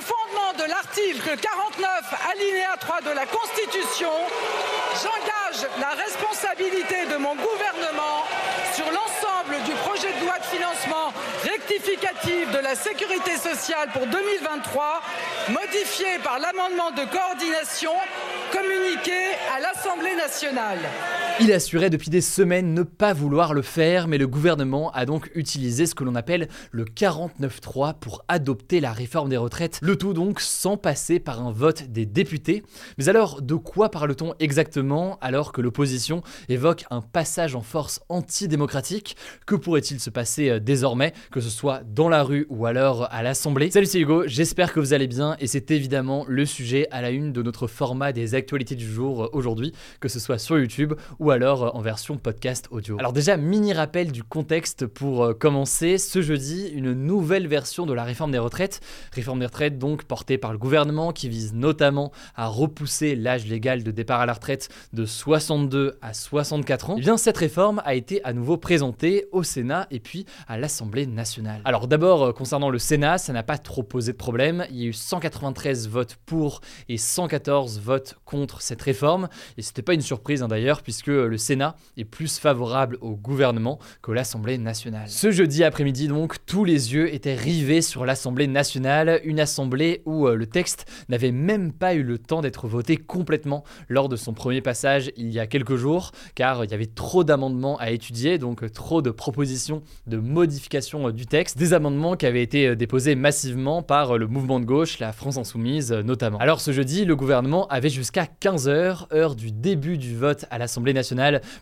Fondement de l'article 49, alinéa 3 de la Constitution, j'engage la responsabilité de mon gouvernement sur l'ensemble du projet de loi de financement rectificatif de la sécurité sociale pour 2023, modifié par l'amendement de coordination communiqué à l'Assemblée nationale. Il assurait depuis des semaines ne pas vouloir le faire, mais le gouvernement a donc utilisé ce que l'on appelle le 49-3 pour adopter la réforme des retraites, le tout donc sans passer par un vote des députés. Mais alors, de quoi parle-t-on exactement alors que l'opposition évoque un passage en force antidémocratique? Que pourrait-il se passer euh, désormais, que ce soit dans la rue ou alors à l'Assemblée? Salut, c'est Hugo, j'espère que vous allez bien et c'est évidemment le sujet à la une de notre format des actualités du jour euh, aujourd'hui, que ce soit sur YouTube ou alors euh, en version podcast audio. Alors déjà, mini rappel du contexte pour euh, commencer. Ce jeudi, une nouvelle version de la réforme des retraites. Réforme des retraites donc portée par le gouvernement qui vise notamment à repousser l'âge légal de départ à la retraite de 62 à 64 ans. Et eh bien cette réforme a été à nouveau présentée au Sénat et puis à l'Assemblée nationale. Alors d'abord, euh, concernant le Sénat, ça n'a pas trop posé de problème. Il y a eu 193 votes pour et 114 votes contre cette réforme. Et c'était pas une surprise hein, d'ailleurs, puisque le Sénat est plus favorable au gouvernement que l'Assemblée nationale. Ce jeudi après-midi donc, tous les yeux étaient rivés sur l'Assemblée nationale, une assemblée où euh, le texte n'avait même pas eu le temps d'être voté complètement lors de son premier passage il y a quelques jours, car il y avait trop d'amendements à étudier, donc euh, trop de propositions de modification euh, du texte, des amendements qui avaient été déposés massivement par le mouvement de gauche, la France insoumise notamment. Alors ce jeudi, le gouvernement avait jusqu'à 15h, heure du début du vote à l'Assemblée nationale,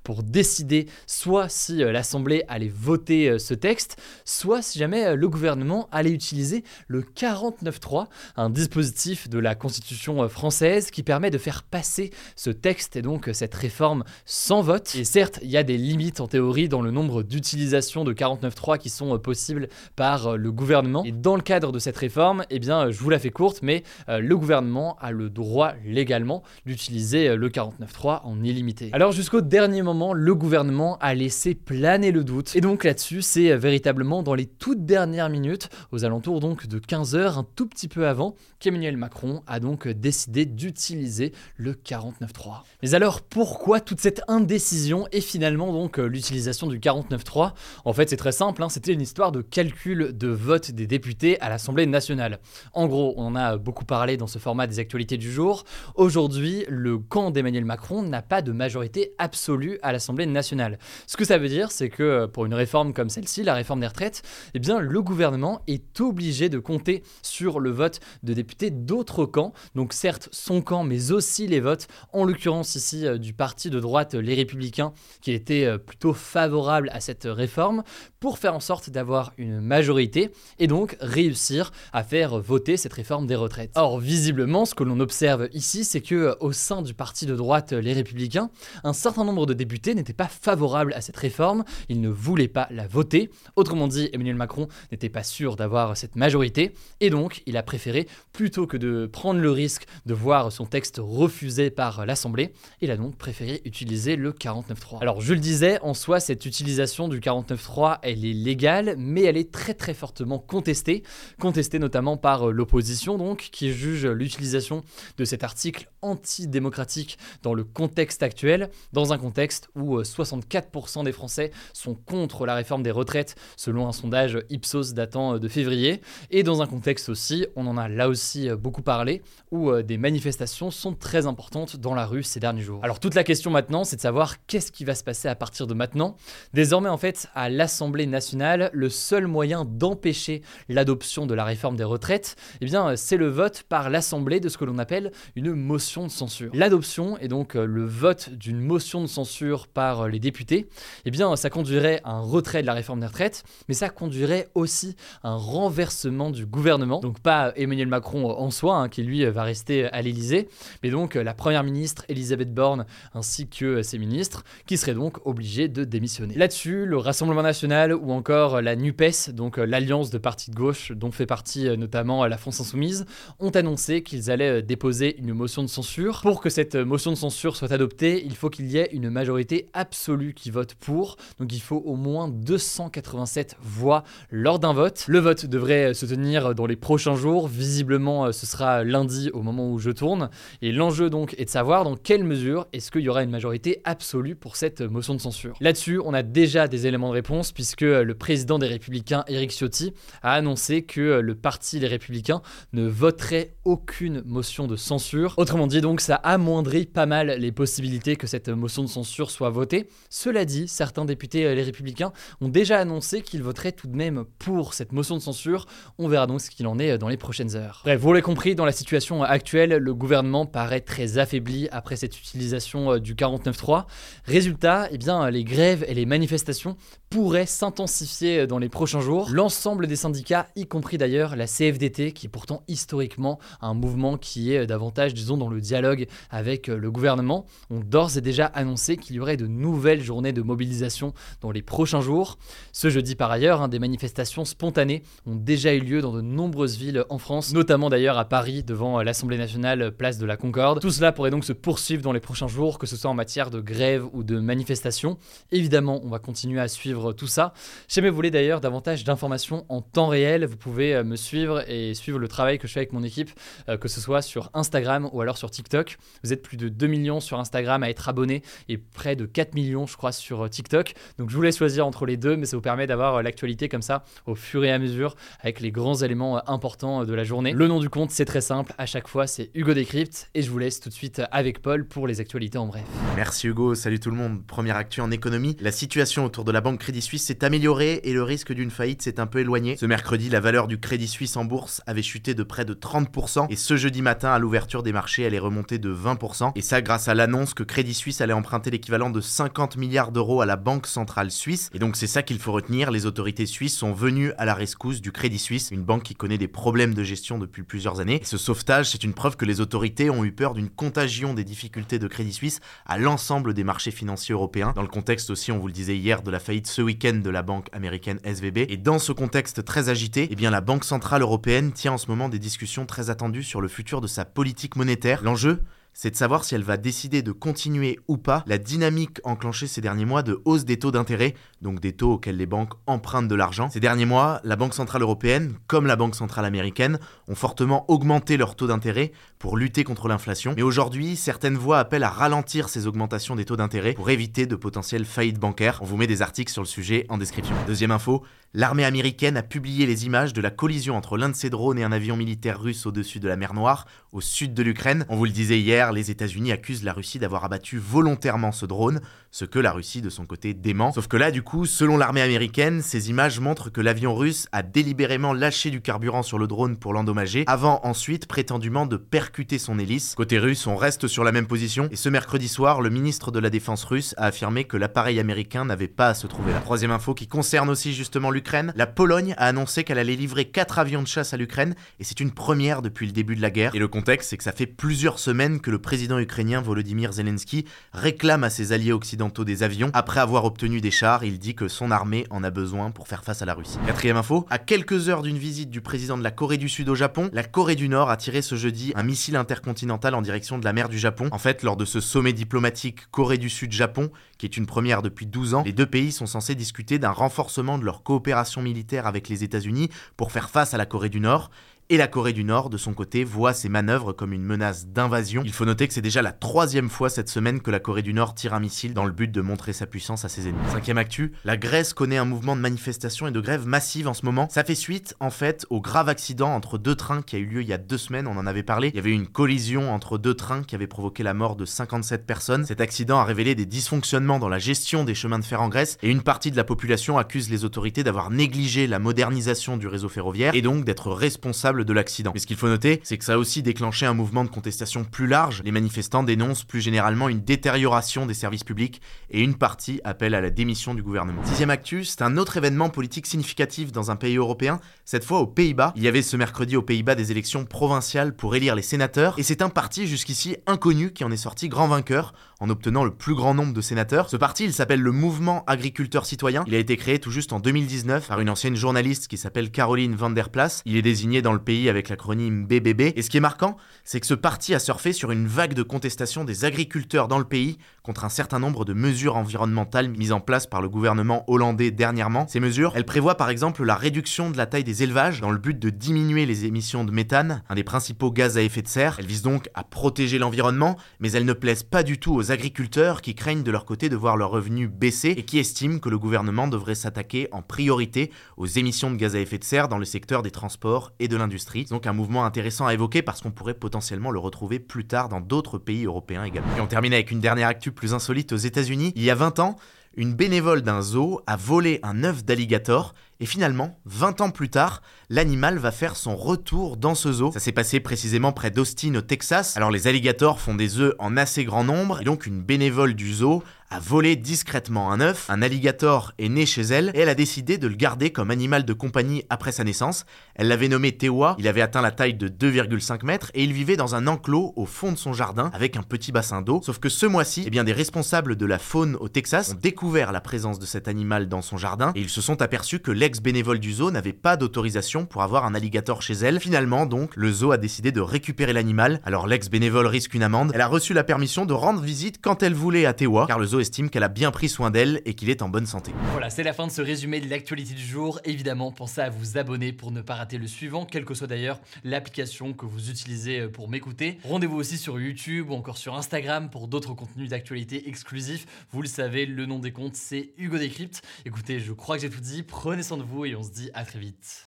pour décider soit si euh, l'Assemblée allait voter euh, ce texte, soit si jamais euh, le gouvernement allait utiliser le 49.3, un dispositif de la Constitution française qui permet de faire passer ce texte et donc cette réforme sans vote. Et certes, il y a des limites en théorie dans le nombre d'utilisations de 49.3 qui sont possibles par le gouvernement. Et dans le cadre de cette réforme, eh bien, je vous la fais courte, mais le gouvernement a le droit légalement d'utiliser le 49.3 en illimité. Alors jusqu'au dernier moment, le gouvernement a laissé planer le doute. Et donc là-dessus, c'est véritablement dans les toutes dernières minutes, aux alentours donc de 15h, un tout petit peu avant, qu'Emmanuel Macron a donc décidé d'utiliser le 49.3. Mais alors pourquoi toute cette indécision et finalement donc l'utilisation du 49.3 En fait, c'est très simple, hein, c'était une histoire de calcul de vote des députés à l'Assemblée nationale. En gros, on en a beaucoup parlé dans ce format des actualités du jour. Aujourd'hui, le camp d'Emmanuel Macron n'a pas de majorité absolue à l'Assemblée nationale. Ce que ça veut dire, c'est que euh, pour une réforme comme celle-ci, la réforme des retraites, eh bien, le gouvernement est obligé de compter sur le vote de députés d'autres camps. Donc certes, son camp, mais aussi les votes, en l'occurrence ici euh, du parti de droite, les Républicains, qui étaient euh, plutôt favorables à cette réforme, pour faire en sorte d'avoir une majorité et donc réussir à faire voter cette réforme des retraites. Or, visiblement, ce que l'on observe ici, c'est que au sein du parti de droite, les Républicains, un certain nombre de députés n'étaient pas favorables à cette réforme, ils ne voulaient pas la voter. Autrement dit, Emmanuel Macron n'était pas sûr d'avoir cette majorité, et donc il a préféré, plutôt que de prendre le risque de voir son texte refusé par l'Assemblée, il a donc préféré utiliser le 49.3. Alors je le disais, en soi, cette utilisation du 49.3, elle est légale, mais elle est très très fortement contestée, contestée notamment par l'opposition donc, qui juge l'utilisation de cet article antidémocratique dans le contexte actuel, un contexte où 64% euh, des Français sont contre la réforme des retraites, selon un sondage Ipsos datant euh, de février, et dans un contexte aussi, on en a là aussi euh, beaucoup parlé, où des manifestations sont très importantes dans la rue ces derniers jours. Alors toute la question maintenant, c'est de savoir qu'est-ce qui va se passer à partir de maintenant. Désormais, en fait, à l'Assemblée nationale, le seul moyen d'empêcher l'adoption de la réforme des retraites, eh bien, c'est le vote par l'Assemblée de ce que l'on appelle une motion de censure. L'adoption est donc le vote d'une motion de censure par les députés, eh bien ça conduirait à un retrait de la réforme des retraites, mais ça conduirait aussi à un renversement du gouvernement. Donc pas Emmanuel Macron en soi, hein, qui lui va rester à l'Élysée, mais donc la première ministre Elisabeth Borne ainsi que ses ministres, qui seraient donc obligés de démissionner. Là-dessus, le Rassemblement national ou encore la NUPES, donc l'alliance de partis de gauche dont fait partie notamment la France Insoumise, ont annoncé qu'ils allaient déposer une motion de censure. Pour que cette motion de censure soit adoptée, il faut qu'il y ait une majorité absolue qui vote pour. Donc il faut au moins 287 voix lors d'un vote. Le vote devrait se tenir dans les prochains jours. Visiblement, ce sera lundi au moment où je tourne. Et l'enjeu donc est de savoir dans quelle mesure est-ce qu'il y aura une majorité absolue pour cette motion de censure. Là-dessus, on a déjà des éléments de réponse puisque le président des Républicains, Éric Ciotti, a annoncé que le parti Les Républicains ne voterait aucune motion de censure. Autrement dit, donc, ça amoindrit pas mal les possibilités que cette motion de censure soit votée. Cela dit, certains députés euh, Les Républicains ont déjà annoncé qu'ils voteraient tout de même pour cette motion de censure. On verra donc ce qu'il en est euh, dans les prochaines heures. Bref, vous l'avez compris, dans la situation actuelle, le gouvernement paraît très affaibli après cette utilisation euh, du 49.3. Résultat, eh bien, les grèves et les manifestations pourraient s'intensifier dans les prochains jours. L'ensemble des syndicats, y compris d'ailleurs la CFDT, qui est pourtant historiquement un mouvement qui est davantage, disons, dans le dialogue avec le gouvernement, ont d'ores et déjà annoncé qu'il y aurait de nouvelles journées de mobilisation dans les prochains jours. Ce jeudi, par ailleurs, hein, des manifestations spontanées ont déjà eu lieu dans de nombreuses villes en France, notamment d'ailleurs à Paris, devant l'Assemblée nationale, place de la Concorde. Tout cela pourrait donc se poursuivre dans les prochains jours, que ce soit en matière de grève ou de manifestation. Évidemment, on va continuer à suivre tout ça. Si jamais vous voulez d'ailleurs davantage d'informations en temps réel, vous pouvez euh, me suivre et suivre le travail que je fais avec mon équipe, euh, que ce soit sur Instagram ou alors sur TikTok. Vous êtes plus de 2 millions sur Instagram à être abonnés et près de 4 millions, je crois, sur euh, TikTok. Donc je vous laisse choisir entre les deux, mais ça vous permet d'avoir l'actualité comme ça au fur et à mesure avec les grands éléments importants de la journée. Le nom du compte, c'est très simple. À chaque fois, c'est Hugo Décrypte et je vous laisse tout de suite avec Paul pour les actualités en bref. Merci Hugo. Salut tout le monde. Première actu en économie. La situation autour de la banque Crédit Suisse s'est améliorée et le risque d'une faillite s'est un peu éloigné. Ce mercredi, la valeur du Crédit Suisse en bourse avait chuté de près de 30% et ce jeudi matin, à l'ouverture des marchés, elle est remontée de 20%. Et ça grâce à l'annonce que Crédit Suisse allait emprunter l'équivalent de 50 milliards d'euros à la Banque Centrale Suisse. Et donc c'est ça qu'il faut retenir, les autorités suisses sont venues à la rescousse du Crédit Suisse, une banque qui connaît des problèmes de gestion depuis plusieurs années. Ce sauvetage, c'est une preuve que les autorités ont eu peur d'une contagion des difficultés de Crédit Suisse à l'ensemble des marchés financiers européens. Dans le contexte aussi, on vous le disait hier, de la faillite ce week-end de la banque américaine SVB. Et dans ce contexte très agité, eh bien la Banque Centrale Européenne tient en ce moment des discussions très attendues sur le futur de sa politique monétaire. L'enjeu, c'est de savoir si elle va décider de continuer ou pas la dynamique enclenchée ces derniers mois de hausse des taux d'intérêt, donc des taux auxquels les banques empruntent de l'argent. Ces derniers mois, la Banque Centrale Européenne, comme la Banque Centrale Américaine, ont fortement augmenté leurs taux d'intérêt pour lutter contre l'inflation. Mais aujourd'hui, certaines voix appellent à ralentir ces augmentations des taux d'intérêt pour éviter de potentielles faillites bancaires. On vous met des articles sur le sujet en description. Deuxième info, L'armée américaine a publié les images de la collision entre l'un de ses drones et un avion militaire russe au-dessus de la mer Noire, au sud de l'Ukraine. On vous le disait hier, les États-Unis accusent la Russie d'avoir abattu volontairement ce drone, ce que la Russie de son côté dément. Sauf que là, du coup, selon l'armée américaine, ces images montrent que l'avion russe a délibérément lâché du carburant sur le drone pour l'endommager, avant ensuite prétendument de percuter son hélice. Côté russe, on reste sur la même position, et ce mercredi soir, le ministre de la Défense russe a affirmé que l'appareil américain n'avait pas à se trouver là. Troisième info qui concerne aussi justement l'Ukraine, la Pologne a annoncé qu'elle allait livrer 4 avions de chasse à l'Ukraine, et c'est une première depuis le début de la guerre. Et le contexte, c'est que ça fait plusieurs semaines que le président ukrainien Volodymyr Zelensky réclame à ses alliés occidentaux des avions. Après avoir obtenu des chars, il dit que son armée en a besoin pour faire face à la Russie. Quatrième info, à quelques heures d'une visite du président de la Corée du Sud au Japon, la Corée du Nord a tiré ce jeudi un missile intercontinental en direction de la mer du Japon. En fait, lors de ce sommet diplomatique Corée du Sud-Japon, qui est une première depuis 12 ans, les deux pays sont censés discuter d'un renforcement de leur coopération militaire avec les États-Unis pour faire face à la Corée du Nord. Et la Corée du Nord, de son côté, voit ces manœuvres comme une menace d'invasion. Il faut noter que c'est déjà la troisième fois cette semaine que la Corée du Nord tire un missile dans le but de montrer sa puissance à ses ennemis. Cinquième actu, la Grèce connaît un mouvement de manifestation et de grève massive en ce moment. Ça fait suite, en fait, au grave accident entre deux trains qui a eu lieu il y a deux semaines, on en avait parlé. Il y avait eu une collision entre deux trains qui avait provoqué la mort de 57 personnes. Cet accident a révélé des dysfonctionnements dans la gestion des chemins de fer en Grèce et une partie de la population accuse les autorités d'avoir négligé la modernisation du réseau ferroviaire et donc d'être responsable de l'accident. Mais ce qu'il faut noter, c'est que ça a aussi déclenché un mouvement de contestation plus large. Les manifestants dénoncent plus généralement une détérioration des services publics et une partie appelle à la démission du gouvernement. Sixième actu, c'est un autre événement politique significatif dans un pays européen, cette fois aux Pays-Bas. Il y avait ce mercredi aux Pays-Bas des élections provinciales pour élire les sénateurs et c'est un parti jusqu'ici inconnu qui en est sorti grand vainqueur en obtenant le plus grand nombre de sénateurs. Ce parti, il s'appelle le Mouvement Agriculteur Citoyen. Il a été créé tout juste en 2019 par une ancienne journaliste qui s'appelle Caroline van der Plas. Il est désigné dans le pays avec l'acronyme BBB. Et ce qui est marquant, c'est que ce parti a surfé sur une vague de contestation des agriculteurs dans le pays contre un certain nombre de mesures environnementales mises en place par le gouvernement hollandais dernièrement. Ces mesures, elles prévoient par exemple la réduction de la taille des élevages dans le but de diminuer les émissions de méthane, un des principaux gaz à effet de serre. Elles visent donc à protéger l'environnement, mais elles ne plaisent pas du tout aux agriculteurs qui craignent de leur côté de voir leurs revenus baisser et qui estiment que le gouvernement devrait s'attaquer en priorité aux émissions de gaz à effet de serre dans le secteur des transports et de l'industrie. Donc un mouvement intéressant à évoquer parce qu'on pourrait potentiellement le retrouver plus tard dans d'autres pays européens également. Et on termine avec une dernière actu plus insolite aux États-Unis. Il y a 20 ans, une bénévole d'un zoo a volé un œuf d'alligator et finalement, 20 ans plus tard, l'animal va faire son retour dans ce zoo. Ça s'est passé précisément près d'Austin au Texas. Alors les alligators font des œufs en assez grand nombre et donc une bénévole du zoo a volé discrètement un œuf. Un alligator est né chez elle et elle a décidé de le garder comme animal de compagnie après sa naissance. Elle l'avait nommé Tewa, il avait atteint la taille de 2,5 mètres et il vivait dans un enclos au fond de son jardin avec un petit bassin d'eau. Sauf que ce mois-ci, eh bien, des responsables de la faune au Texas ont découvert la présence de cet animal dans son jardin et ils se sont aperçus que l'ex-bénévole du zoo n'avait pas d'autorisation pour avoir un alligator chez elle. Finalement, donc, le zoo a décidé de récupérer l'animal. Alors l'ex-bénévole risque une amende. Elle a reçu la permission de rendre visite quand elle voulait à Tewa, car le zoo estime qu'elle a bien pris soin d'elle et qu'il est en bonne santé. Voilà, c'est la fin de ce résumé de l'actualité du jour. Évidemment, pensez à vous abonner pour ne pas rater le suivant, quelle que soit d'ailleurs l'application que vous utilisez euh, pour m'écouter. Rendez-vous aussi sur YouTube ou encore sur Instagram pour d'autres contenus d'actualité exclusifs. Vous le savez, le nom des comptes, c'est Hugo Décrypte. Écoutez, je crois que j'ai tout dit. Prenez soin de vous et on se dit à très vite.